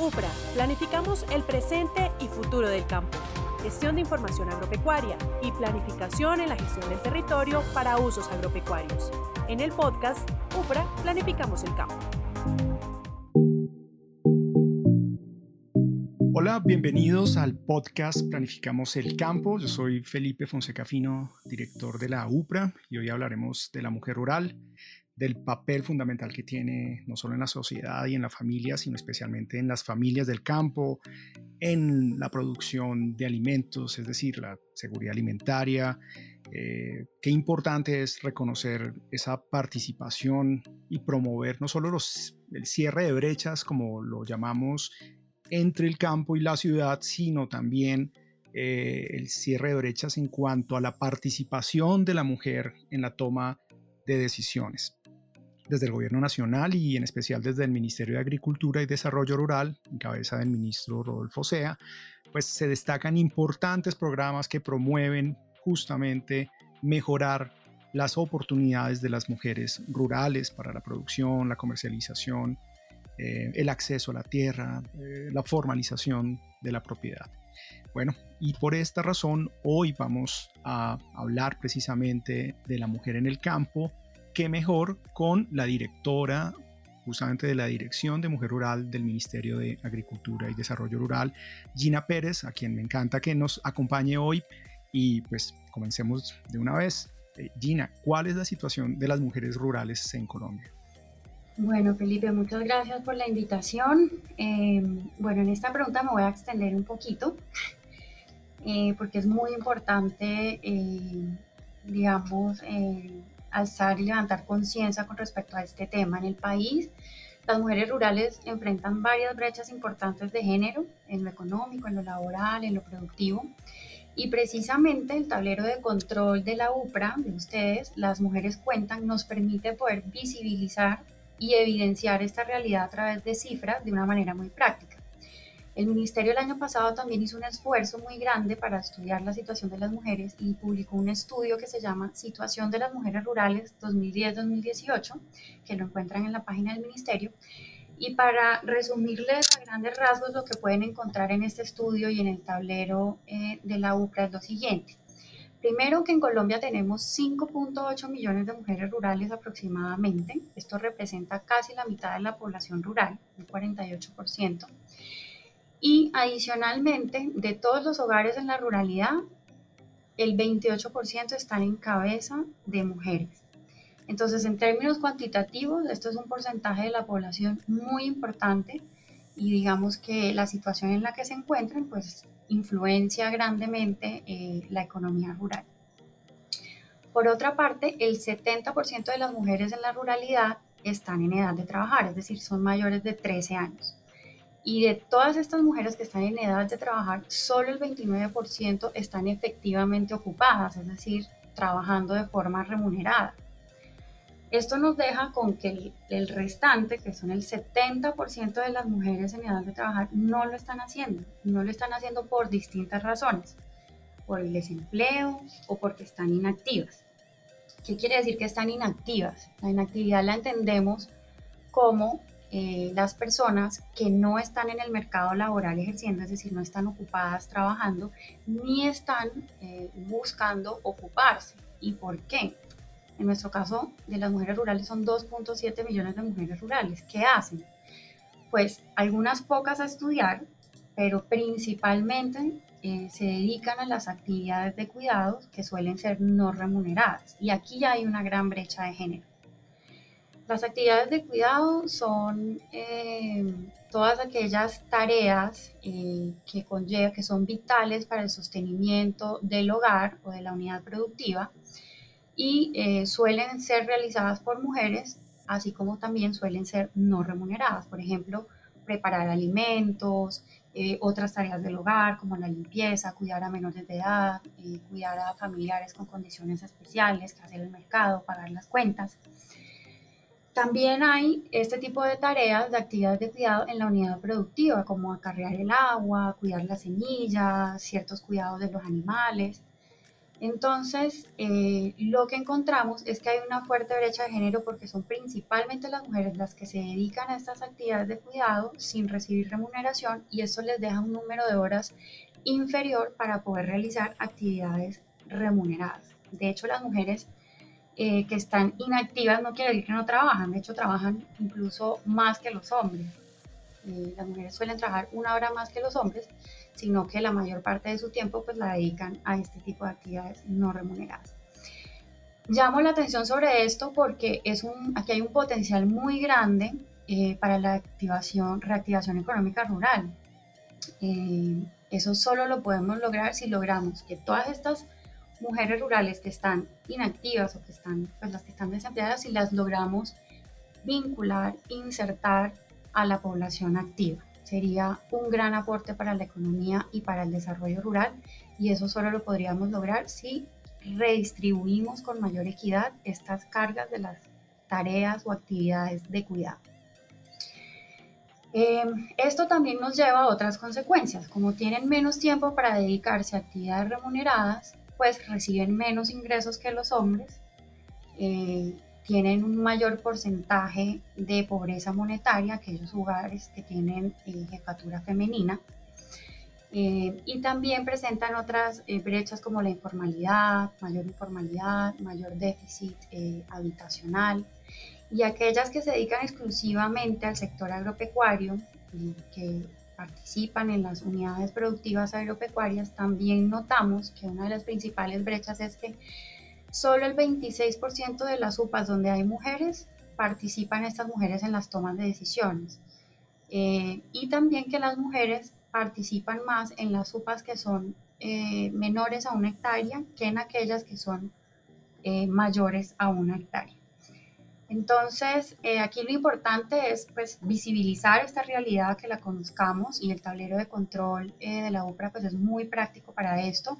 UPRA, planificamos el presente y futuro del campo. Gestión de información agropecuaria y planificación en la gestión del territorio para usos agropecuarios. En el podcast UPRA, planificamos el campo. Hola, bienvenidos al podcast Planificamos el Campo. Yo soy Felipe Fonseca Fino, director de la UPRA, y hoy hablaremos de la mujer rural, del papel fundamental que tiene no solo en la sociedad y en la familia, sino especialmente en las familias del campo, en la producción de alimentos, es decir, la seguridad alimentaria. Eh, qué importante es reconocer esa participación y promover no solo los, el cierre de brechas, como lo llamamos, entre el campo y la ciudad, sino también eh, el cierre de brechas en cuanto a la participación de la mujer en la toma de decisiones desde el Gobierno Nacional y en especial desde el Ministerio de Agricultura y Desarrollo Rural, en cabeza del ministro Rodolfo Sea, pues se destacan importantes programas que promueven justamente mejorar las oportunidades de las mujeres rurales para la producción, la comercialización, eh, el acceso a la tierra, eh, la formalización de la propiedad. Bueno, y por esta razón hoy vamos a hablar precisamente de la mujer en el campo qué mejor con la directora justamente de la Dirección de Mujer Rural del Ministerio de Agricultura y Desarrollo Rural, Gina Pérez, a quien me encanta que nos acompañe hoy. Y pues comencemos de una vez. Eh, Gina, ¿cuál es la situación de las mujeres rurales en Colombia? Bueno, Felipe, muchas gracias por la invitación. Em, bueno, en esta pregunta me voy a extender un poquito, eh, porque es muy importante, eh, digamos, alzar y levantar conciencia con respecto a este tema. En el país, las mujeres rurales enfrentan varias brechas importantes de género, en lo económico, en lo laboral, en lo productivo. Y precisamente el tablero de control de la UPRA, de ustedes, las mujeres cuentan, nos permite poder visibilizar y evidenciar esta realidad a través de cifras de una manera muy práctica. El ministerio el año pasado también hizo un esfuerzo muy grande para estudiar la situación de las mujeres y publicó un estudio que se llama Situación de las Mujeres Rurales 2010-2018, que lo encuentran en la página del ministerio. Y para resumirles a grandes rasgos lo que pueden encontrar en este estudio y en el tablero eh, de la UCRA es lo siguiente. Primero que en Colombia tenemos 5.8 millones de mujeres rurales aproximadamente. Esto representa casi la mitad de la población rural, un 48%. Y adicionalmente, de todos los hogares en la ruralidad, el 28% están en cabeza de mujeres. Entonces, en términos cuantitativos, esto es un porcentaje de la población muy importante y digamos que la situación en la que se encuentran, pues influencia grandemente eh, la economía rural. Por otra parte, el 70% de las mujeres en la ruralidad están en edad de trabajar, es decir, son mayores de 13 años. Y de todas estas mujeres que están en edad de trabajar, solo el 29% están efectivamente ocupadas, es decir, trabajando de forma remunerada. Esto nos deja con que el, restante, que son el 70% de las mujeres en edad de trabajar, no lo están haciendo. No lo están haciendo por distintas razones. Por el desempleo o porque están inactivas. ¿Qué quiere decir que están inactivas? La inactividad la entendemos como eh, las personas que no están en el mercado laboral ejerciendo, es decir, no están ocupadas trabajando, ni están eh, buscando ocuparse. ¿Y por qué? En nuestro caso, de las mujeres rurales son 2.7 millones de mujeres rurales. ¿Qué hacen? Pues algunas pocas a estudiar, pero principalmente eh, se dedican a las actividades de cuidados que suelen ser no remuneradas. Y aquí ya hay una gran brecha de género. Las actividades de cuidado son eh, todas aquellas tareas eh, que conlleva, que son vitales para el sostenimiento del hogar o de la unidad productiva y eh, suelen ser realizadas por mujeres, así como también suelen ser no remuneradas. Por ejemplo, preparar alimentos, otras tareas del hogar como la limpieza, cuidar a menores de edad, cuidar a familiares con condiciones especiales, hacer el mercado, pagar las cuentas. También hay este tipo de tareas, de actividades de cuidado en la unidad productiva, como acarrear el agua, cuidar las semillas, ciertos cuidados de los animales. Entonces, eh, lo que encontramos es que hay una fuerte brecha de género porque son principalmente las mujeres las que se dedican a estas actividades de cuidado sin recibir remuneración y eso les deja un número de horas inferior para poder realizar actividades remuneradas. De hecho, las mujeres eh, que están inactivas no quiere decir que no trabajan, de hecho trabajan incluso más que los hombres. Eh, las mujeres suelen trabajar una hora más que los hombres, sino que la mayor parte de su tiempo pues la dedican a este tipo de actividades no remuneradas. Llamo la atención sobre esto porque es un, aquí hay un potencial muy grande eh, para la activación, reactivación económica rural. eso solo lo podemos lograr si logramos que todas estas mujeres rurales que están inactivas o que están, pues las que están desempleadas, y las logramos vincular, insertar a la población activa. Sería un gran aporte para la economía y para el desarrollo rural y eso solo lo podríamos lograr si redistribuimos con mayor equidad estas cargas de las tareas o actividades de cuidado. Eh, esto también nos lleva a otras consecuencias. Como tienen menos tiempo para dedicarse a actividades remuneradas, pues reciben menos ingresos que los hombres, eh, tienen un mayor porcentaje de pobreza monetaria que aquellos hogares que tienen eh, jefatura femenina. Eh, y también presentan otras brechas como la informalidad, mayor informalidad, mayor déficit habitacional y aquellas que se dedican exclusivamente al sector agropecuario, que participan en las unidades productivas agropecuarias, también notamos que una de las principales brechas es que solo el 26% de las UPAs donde hay mujeres participan estas mujeres en las tomas de decisiones. Eh, y también que las mujeres participan más en las UPAs que son eh, menores a una hectárea que en aquellas que son eh, mayores a una hectárea. Entonces, eh, aquí lo importante es pues, visibilizar esta realidad, que la conozcamos y el tablero de control eh, de la UPRA pues, es muy práctico para esto,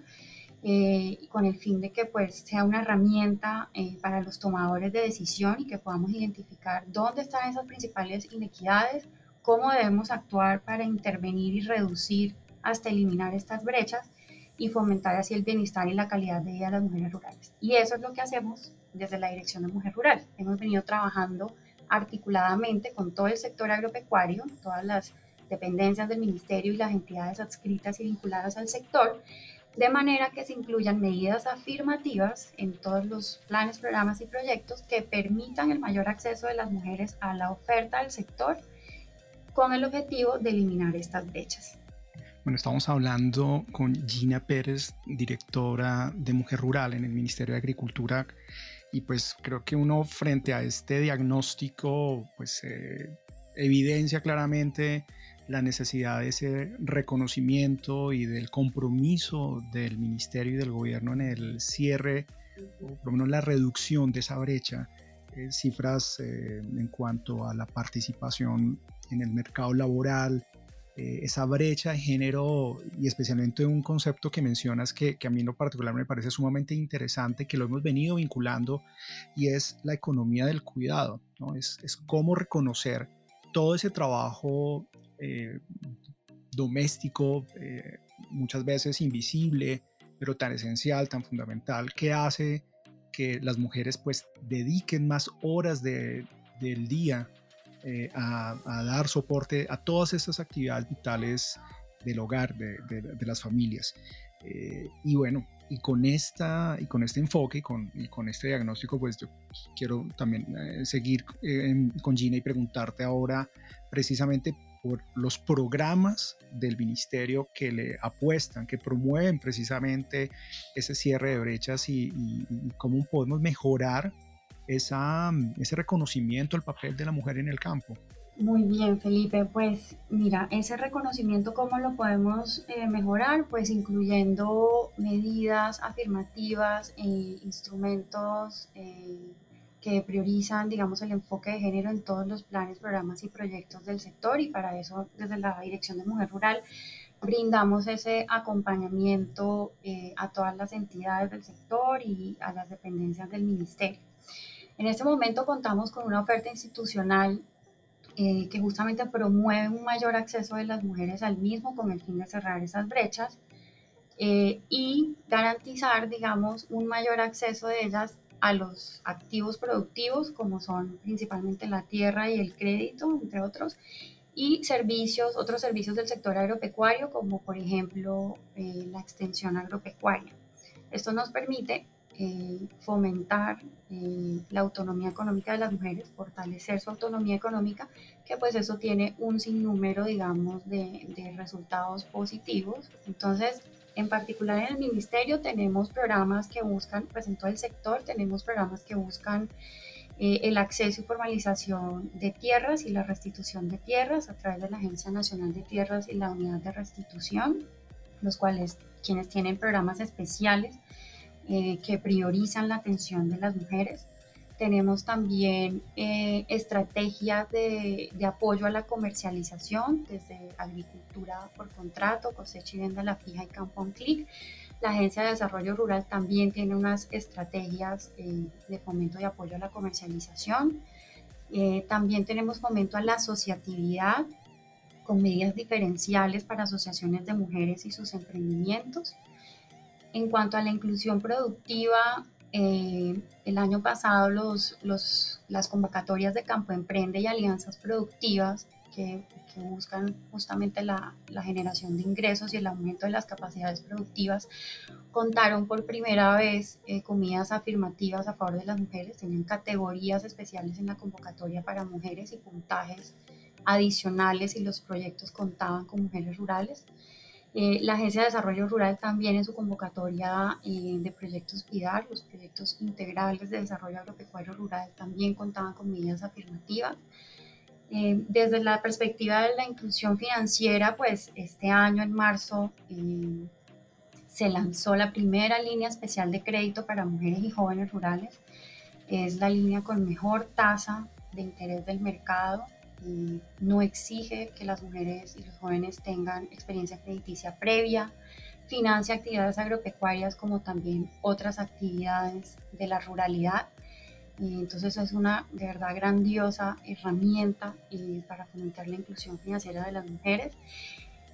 eh, con el fin de que pues, sea una herramienta para los tomadores de decisión y que podamos identificar dónde están esas principales inequidades, cómo debemos actuar para intervenir y reducir hasta eliminar estas brechas y fomentar así el bienestar y la calidad de vida de las mujeres rurales. Y eso es lo que hacemos desde la Dirección de Mujer Rural. Hemos venido trabajando articuladamente con todo el sector agropecuario, todas las dependencias del ministerio y las entidades adscritas y vinculadas al sector, de manera que se incluyan medidas afirmativas en todos los planes, programas y proyectos que permitan el mayor acceso de las mujeres a la oferta del sector con el objetivo de eliminar estas brechas. Bueno, estamos hablando con Gina Pérez, directora de Mujer Rural en el Ministerio de Agricultura y pues creo que uno frente a este diagnóstico pues eh, evidencia claramente la necesidad de ese reconocimiento y del compromiso del ministerio y del gobierno en el cierre o por lo menos la reducción de esa brecha eh, cifras eh, en cuanto a la participación en el mercado laboral eh, esa brecha de género y especialmente un concepto que mencionas que, a mí en lo particular me parece sumamente interesante, que lo hemos venido vinculando y es la economía del cuidado, ¿no? es, es cómo reconocer todo ese trabajo eh, doméstico, eh, muchas veces invisible, pero tan esencial, tan fundamental, que hace que las mujeres pues dediquen más horas de, del día eh, a, dar soporte a todas estas actividades vitales del hogar, de, las familias. Eh, y bueno, y con, esta, y con este enfoque y con, y con este diagnóstico, pues yo quiero también eh, seguir con Gina y preguntarte ahora precisamente por los programas del ministerio que le apuestan, que promueven precisamente ese cierre de brechas y, y cómo podemos mejorar esa, ese reconocimiento al papel de la mujer en el campo. Muy bien, Felipe. Pues mira, ese reconocimiento, ¿cómo lo podemos eh, mejorar? Pues incluyendo medidas afirmativas e instrumentos eh, que priorizan, digamos, el enfoque de género en todos los planes, programas y proyectos del sector. Y para eso, desde la Dirección de Mujer Rural, brindamos ese acompañamiento a todas las entidades del sector y a las dependencias del ministerio. En este momento contamos con una oferta institucional eh, que justamente promueve un mayor acceso de las mujeres al mismo con el fin de cerrar esas brechas. y garantizar, digamos, un mayor acceso de ellas a los activos productivos, como son principalmente la tierra y el crédito, entre otros, y servicios, otros servicios del sector agropecuario, como por ejemplo eh, la extensión agropecuaria. Esto nos permite eh, fomentar eh, la autonomía económica de las mujeres, fortalecer su autonomía económica, que pues eso tiene un sinnúmero, digamos, de, resultados positivos. Entonces, en particular en el ministerio tenemos programas que buscan, pues en todo el sector tenemos programas que buscan eh, el acceso y formalización de tierras y la restitución de tierras a través de la Agencia Nacional de Tierras y la Unidad de Restitución, los cuales quienes tienen programas especiales eh, que priorizan la atención de las mujeres. Tenemos también eh, estrategias de, apoyo a la comercialización, desde agricultura por contrato, cosecha y venta a la fija y campo on clic. La Agencia de Desarrollo Rural también tiene unas estrategias eh, de fomento y apoyo a la comercialización. También tenemos fomento a la asociatividad con medidas diferenciales para asociaciones de mujeres y sus emprendimientos. En cuanto a la inclusión productiva, eh, el año pasado las convocatorias de Campo Emprende y alianzas productivas que, buscan justamente la, generación de ingresos y el aumento de las capacidades productivas contaron por primera vez eh, comidas afirmativas a favor de las mujeres, tenían categorías especiales en la convocatoria para mujeres y puntajes adicionales y los proyectos contaban con mujeres rurales. Eh, la Agencia de Desarrollo Rural también en su convocatoria eh, de proyectos PIDAR, los proyectos integrales de desarrollo agropecuario rural, también contaban con medidas afirmativas. Eh, desde la perspectiva de la inclusión financiera, pues este año en marzo se lanzó la primera línea especial de crédito para mujeres y jóvenes rurales. Es la línea con mejor tasa de interés del mercado no exige que las mujeres y los jóvenes tengan experiencia crediticia previa, financia actividades agropecuarias como también otras actividades de la ruralidad. Entonces es una de verdad grandiosa herramienta eh, para fomentar la inclusión financiera de las mujeres.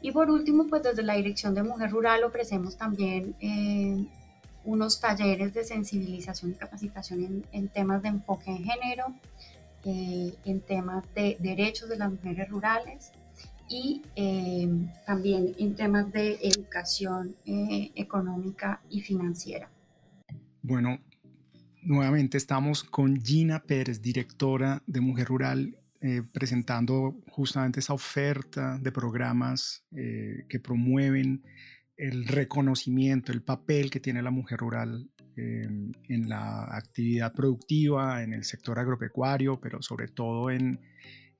Y por último, pues desde la Dirección de Mujer Rural ofrecemos también eh, unos talleres de sensibilización y capacitación en, en temas de enfoque en género, eh, en temas de derechos de las mujeres rurales y eh, también en temas de educación eh, económica y financiera. Bueno, nuevamente estamos con Gina Pérez, directora de Mujer Rural, presentando justamente esa oferta de programas que promueven el reconocimiento, el papel que tiene la mujer rural en la actividad productiva, en el sector agropecuario, pero sobre todo en,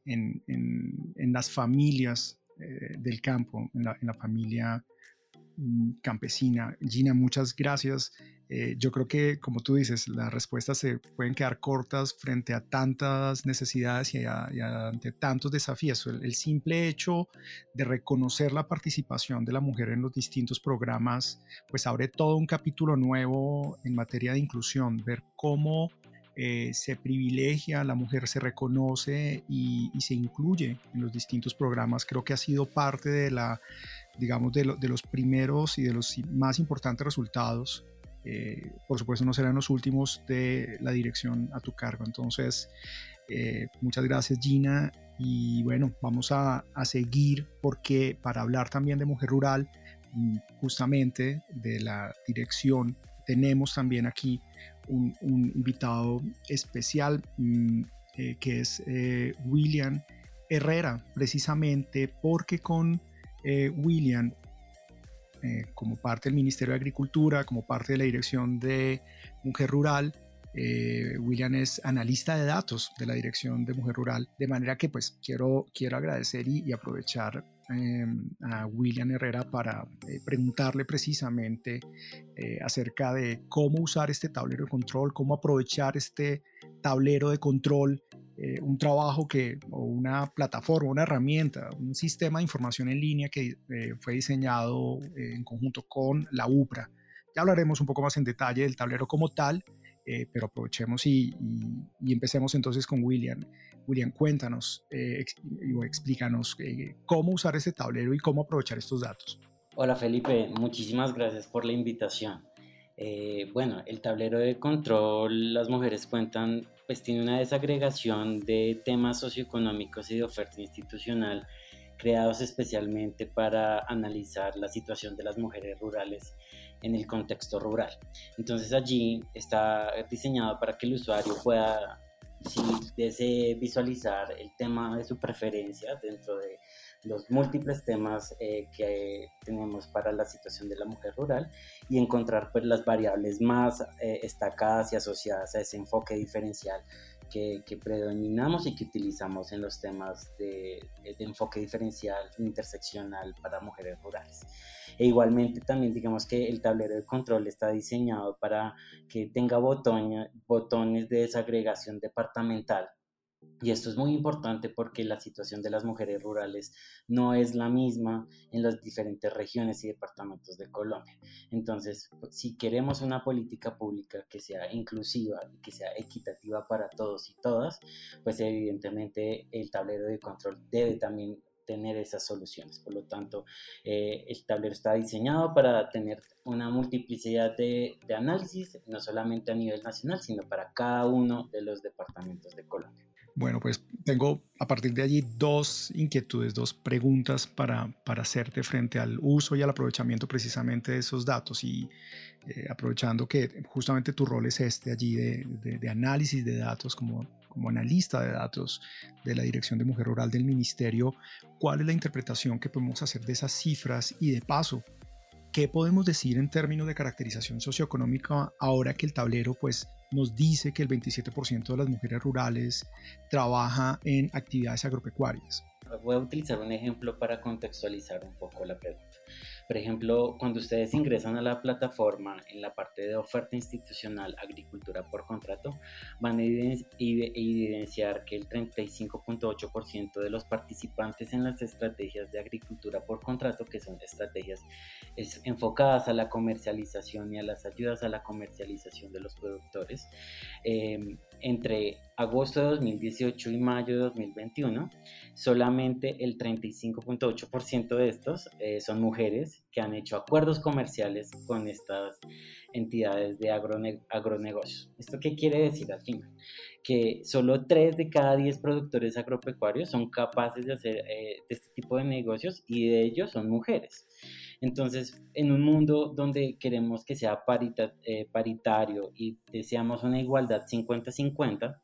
en, en, las familias eh, del campo, en la, en la familia campesina. Gina, muchas gracias. Eh, yo creo que, como tú dices, las respuestas se pueden quedar cortas frente a tantas necesidades y, ante tantos desafíos. El, simple hecho de reconocer la participación de la mujer en los distintos programas, pues abre todo un capítulo nuevo en materia de inclusión, ver cómo eh, se privilegia, la mujer se reconoce y, se incluye en los distintos programas. Creo que ha sido parte de la, digamos, de, de los primeros y de los más importantes resultados eh, por supuesto no serán los últimos de la dirección a tu cargo. Entonces, eh, muchas gracias Gina y bueno, vamos a, seguir porque para hablar también de Mujer Rural, mm, justamente de la dirección, tenemos también aquí un, invitado especial mm, eh, que es William Herrera, precisamente porque con William eh, como parte del Ministerio de Agricultura, como parte de la Dirección de Mujer Rural. Eh, William es analista de datos de la Dirección de Mujer Rural, de manera que pues quiero, quiero agradecer y, aprovechar em, a William Herrera para eh, preguntarle precisamente acerca de cómo usar este tablero de control, cómo aprovechar este tablero de control eh, un trabajo que, o una plataforma, una herramienta, un sistema de información en línea que eh, fue diseñado eh, en conjunto con la UPRA. Ya hablaremos un poco más en detalle del tablero como tal, pero aprovechemos y, empecemos entonces con William. William, cuéntanos o explícanos cómo usar este tablero y cómo aprovechar estos datos. Hola Felipe, muchísimas gracias por la invitación. Eh, bueno, el tablero de control, las mujeres cuentan, pues tiene una desagregación de temas socioeconómicos y de oferta institucional creados especialmente para analizar la situación de las mujeres rurales en el contexto rural. Entonces allí está diseñado para que el usuario pueda, si desee visualizar el tema de su preferencia dentro de los múltiples temas eh, que tenemos para la situación de la mujer rural y encontrar pues, las variables más eh, destacadas y asociadas a ese enfoque diferencial que, predominamos y que utilizamos en los temas de, de, enfoque diferencial interseccional para mujeres rurales. E igualmente también digamos que el tablero de control está diseñado para que tenga botones de desagregación departamental y esto es muy importante porque la situación de las mujeres rurales no es la misma en las diferentes regiones y departamentos de Colombia. Entonces, pues, si queremos una política pública que sea inclusiva y que sea equitativa para todos y todas, pues evidentemente el tablero de control debe también tener esas soluciones. Por lo tanto, eh, el tablero está diseñado para tener una multiplicidad de, de análisis, no solamente a nivel nacional, sino para cada uno de los departamentos de Colombia. Bueno, pues tengo a partir de allí dos inquietudes, dos preguntas para, para hacerte frente al uso y al aprovechamiento precisamente de esos datos y eh, aprovechando que justamente tu rol es este allí de, de, análisis de datos como, como analista de datos de la Dirección de Mujer Rural del Ministerio, ¿cuál es la interpretación que podemos hacer de esas cifras y de paso? ¿Qué podemos decir en términos de caracterización socioeconómica ahora que el tablero pues nos dice que el 27% de las mujeres rurales trabaja en actividades agropecuarias. Voy a utilizar un ejemplo para contextualizar un poco la pregunta. Por ejemplo, cuando ustedes ingresan a la plataforma en la parte de oferta institucional agricultura por contrato, van a evidenciar que el 35.8% de los participantes en las estrategias de agricultura por contrato, que son estrategias enfocadas a la comercialización y a las ayudas a la comercialización de los productores, eh, entre agosto de 2018 y mayo de 2021, solamente el 35.8% de estos eh, son mujeres que han hecho acuerdos comerciales con estas entidades de agronegocios. ¿Esto qué quiere decir al final? Que solo 3 de cada 10 productores agropecuarios son capaces de hacer eh, este tipo de negocios y de ellos son mujeres. Entonces, en un mundo donde queremos que sea eh, paritario y deseamos una igualdad 50-50,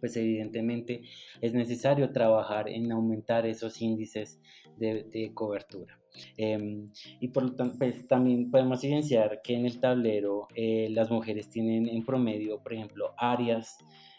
pues evidentemente es necesario trabajar en aumentar esos índices de, cobertura. Em, y por lo tanto, pues, también podemos evidenciar que en el tablero eh, las mujeres tienen en promedio, por ejemplo, áreas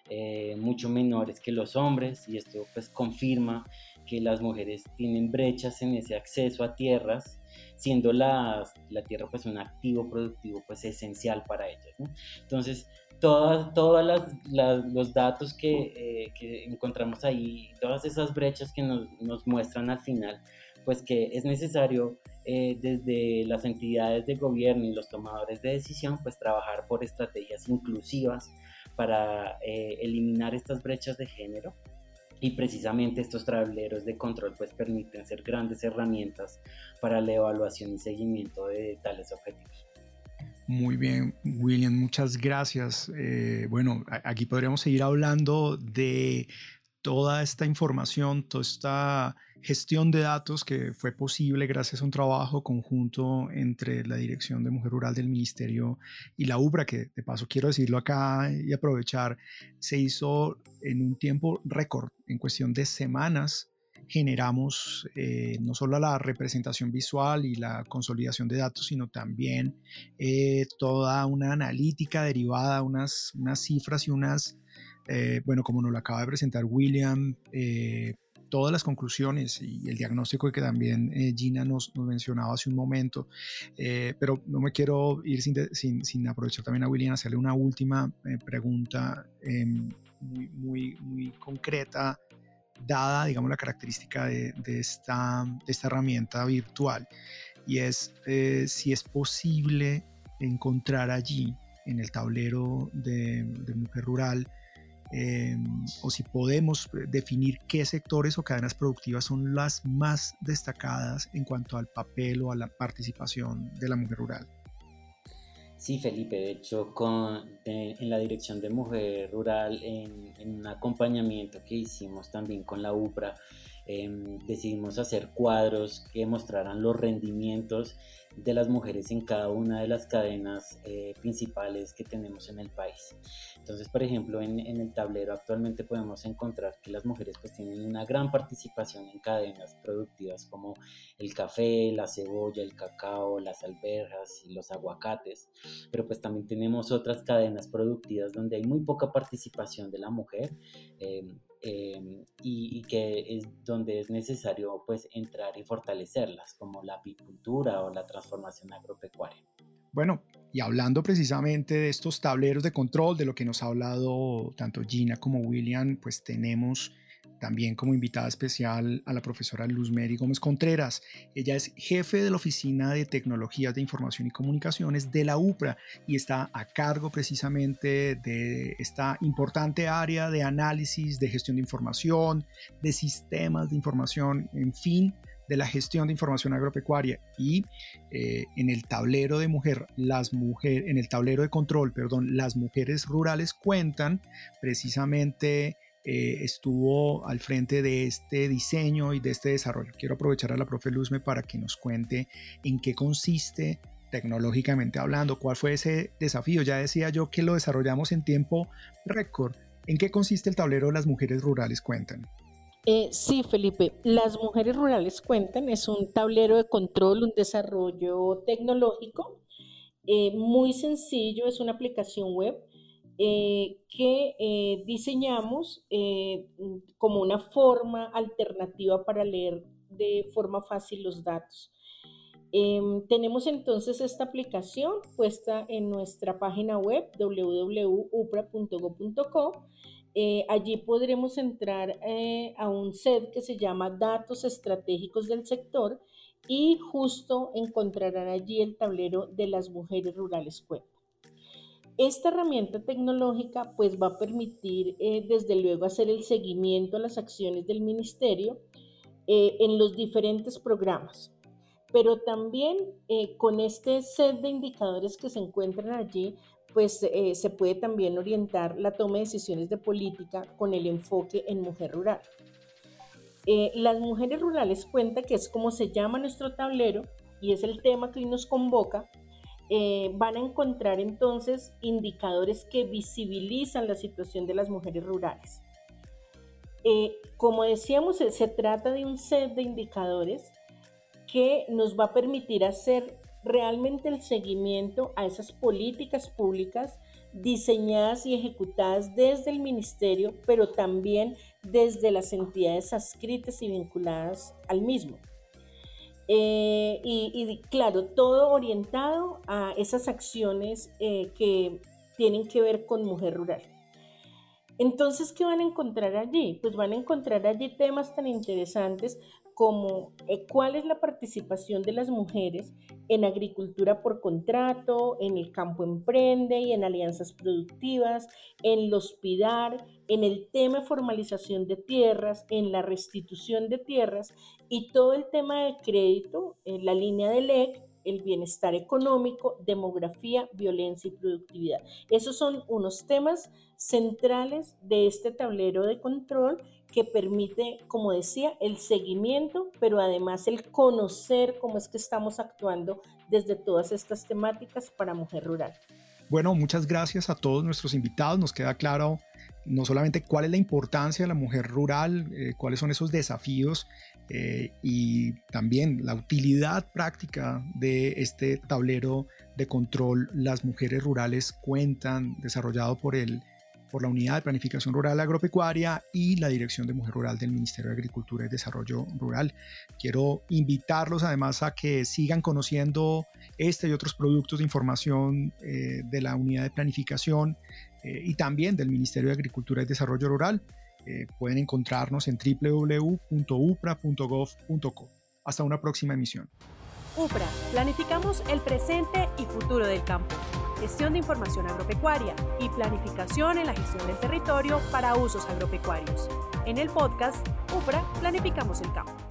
eh, mucho menores que los hombres y esto pues confirma que las mujeres tienen brechas en ese acceso a tierras siendo la, la tierra pues un activo productivo pues esencial para ellas. Entonces, todos todas los datos que, eh, que, encontramos ahí, todas esas brechas que nos, nos, muestran al final, pues que es necesario eh, desde las entidades de gobierno y los tomadores de decisión, pues trabajar por estrategias inclusivas para eh, eliminar estas brechas de género y precisamente estos tableros de control pues permiten ser grandes herramientas para la evaluación y seguimiento de tales objetivos. Muy bien, William, muchas gracias. Eh, bueno, aquí podríamos seguir hablando de toda esta información, toda esta gestión de datos que fue posible gracias a un trabajo conjunto entre la Dirección de Mujer Rural del Ministerio y la UBRA, que de paso quiero decirlo acá y aprovechar, se hizo en un tiempo récord, en cuestión de semanas. Generamos eh, no solo la representación visual y la consolidación de datos, sino también eh, toda una analítica derivada, unas, unas cifras y unas eh, bueno, como nos lo acaba de presentar William, todas las conclusiones y el diagnóstico que también eh, Gina nos, mencionaba hace un momento, pero no me quiero ir sin, aprovechar también a William, hacerle una última pregunta em, muy, muy, muy concreta, dada, digamos, la característica de, esta, esta herramienta virtual, y es si es posible encontrar allí, en el tablero de, de Mujer Rural, em, o si podemos definir qué sectores o cadenas productivas son las más destacadas en cuanto al papel o a la participación de la mujer rural. Sí, Felipe, de hecho, con, en la Dirección de Mujer Rural, en, en, un acompañamiento que hicimos también con la UPRA, Em, decidimos hacer cuadros que mostraran los rendimientos de las mujeres en cada una de las cadenas eh, principales que tenemos en el país. Entonces, por ejemplo, en, el tablero actualmente podemos encontrar que las mujeres pues tienen una gran participación en cadenas productivas como el café, la cebolla, el cacao, las alberjas y los aguacates, pero pues también tenemos otras cadenas productivas donde hay muy poca participación de la mujer. Em, Em, y, que es donde es necesario pues entrar y fortalecerlas, como la apicultura o la transformación agropecuaria. Bueno, y hablando precisamente de estos tableros de control, de lo que nos ha hablado tanto Gina como William, pues tenemos también como invitada especial a la profesora Luz Mary Gómez Contreras. Ella es jefe de la Oficina de Tecnologías de Información y Comunicaciones de la UPRA y está a cargo precisamente de esta importante área de análisis, de gestión de información, de sistemas de información, en fin, de la gestión de información agropecuaria y eh, en el tablero de mujer, las mujeres, en el tablero de control, perdón, las mujeres rurales cuentan precisamente eh, estuvo al frente de este diseño y de este desarrollo. Quiero aprovechar a la profe Luzme para que nos cuente en qué consiste tecnológicamente hablando, cuál fue ese desafío. Ya decía yo que lo desarrollamos en tiempo récord. ¿En qué consiste el tablero Las Mujeres Rurales Cuentan? Eh, sí, Felipe, Las Mujeres Rurales Cuentan es un tablero de control, un desarrollo tecnológico eh, muy sencillo, es una aplicación web eh, que eh, diseñamos eh, como una forma alternativa para leer de forma fácil los datos. Em, tenemos entonces esta aplicación puesta en nuestra página web www.upra.go.co. allí podremos entrar a un set que se llama Datos Estratégicos del Sector y justo encontrarán allí el tablero de las mujeres rurales web. Esta herramienta tecnológica pues va a permitir eh, desde luego hacer el seguimiento a las acciones del ministerio eh, en los diferentes programas, pero también eh, con este set de indicadores que se encuentran allí pues se puede también orientar la toma de decisiones de política con el enfoque en mujer rural. las mujeres rurales cuenta que es como se llama nuestro tablero y es el tema que nos convoca eh, van a encontrar entonces indicadores que visibilizan la situación de las mujeres rurales. Eh, como decíamos, se trata de un set de indicadores que nos va a permitir hacer realmente el seguimiento a esas políticas públicas diseñadas y ejecutadas desde el ministerio, pero también desde las entidades adscritas y vinculadas al mismo. Eh, y, claro, todo orientado a esas acciones eh, que tienen que ver con mujer rural. Entonces, ¿qué van a encontrar allí? Pues van a encontrar allí temas tan interesantes como eh, cuál es la participación de las mujeres en agricultura por contrato, en el campo emprende y en alianzas productivas, en los PIDAR, en el tema de formalización de tierras, en la restitución de tierras y todo el tema de crédito, en la línea de LEC, el bienestar económico, demografía, violencia y productividad. Esos son unos temas centrales de este tablero de control que permite, como decía, el seguimiento, pero además el conocer cómo es que estamos actuando desde todas estas temáticas para Mujer Rural. Bueno, muchas gracias a todos nuestros invitados. Nos queda claro no solamente cuál es la importancia de la mujer rural, eh, cuáles son esos desafíos eh, y también la utilidad práctica de este tablero de control. Las mujeres rurales cuentan, desarrollado por el por la Unidad de Planificación Rural Agropecuaria y la Dirección de Mujer Rural del Ministerio de Agricultura y Desarrollo Rural. Quiero invitarlos además a que sigan conociendo este y otros productos de información eh, de la Unidad de Planificación eh, y también del Ministerio de Agricultura y Desarrollo Rural. Eh, pueden encontrarnos en www.upra.gov.co. Hasta una próxima emisión. UPRA, planificamos el presente y futuro del campo. gestión de información agropecuaria y planificación en la gestión del territorio para usos agropecuarios. En el podcast UPRA Planificamos el Campo.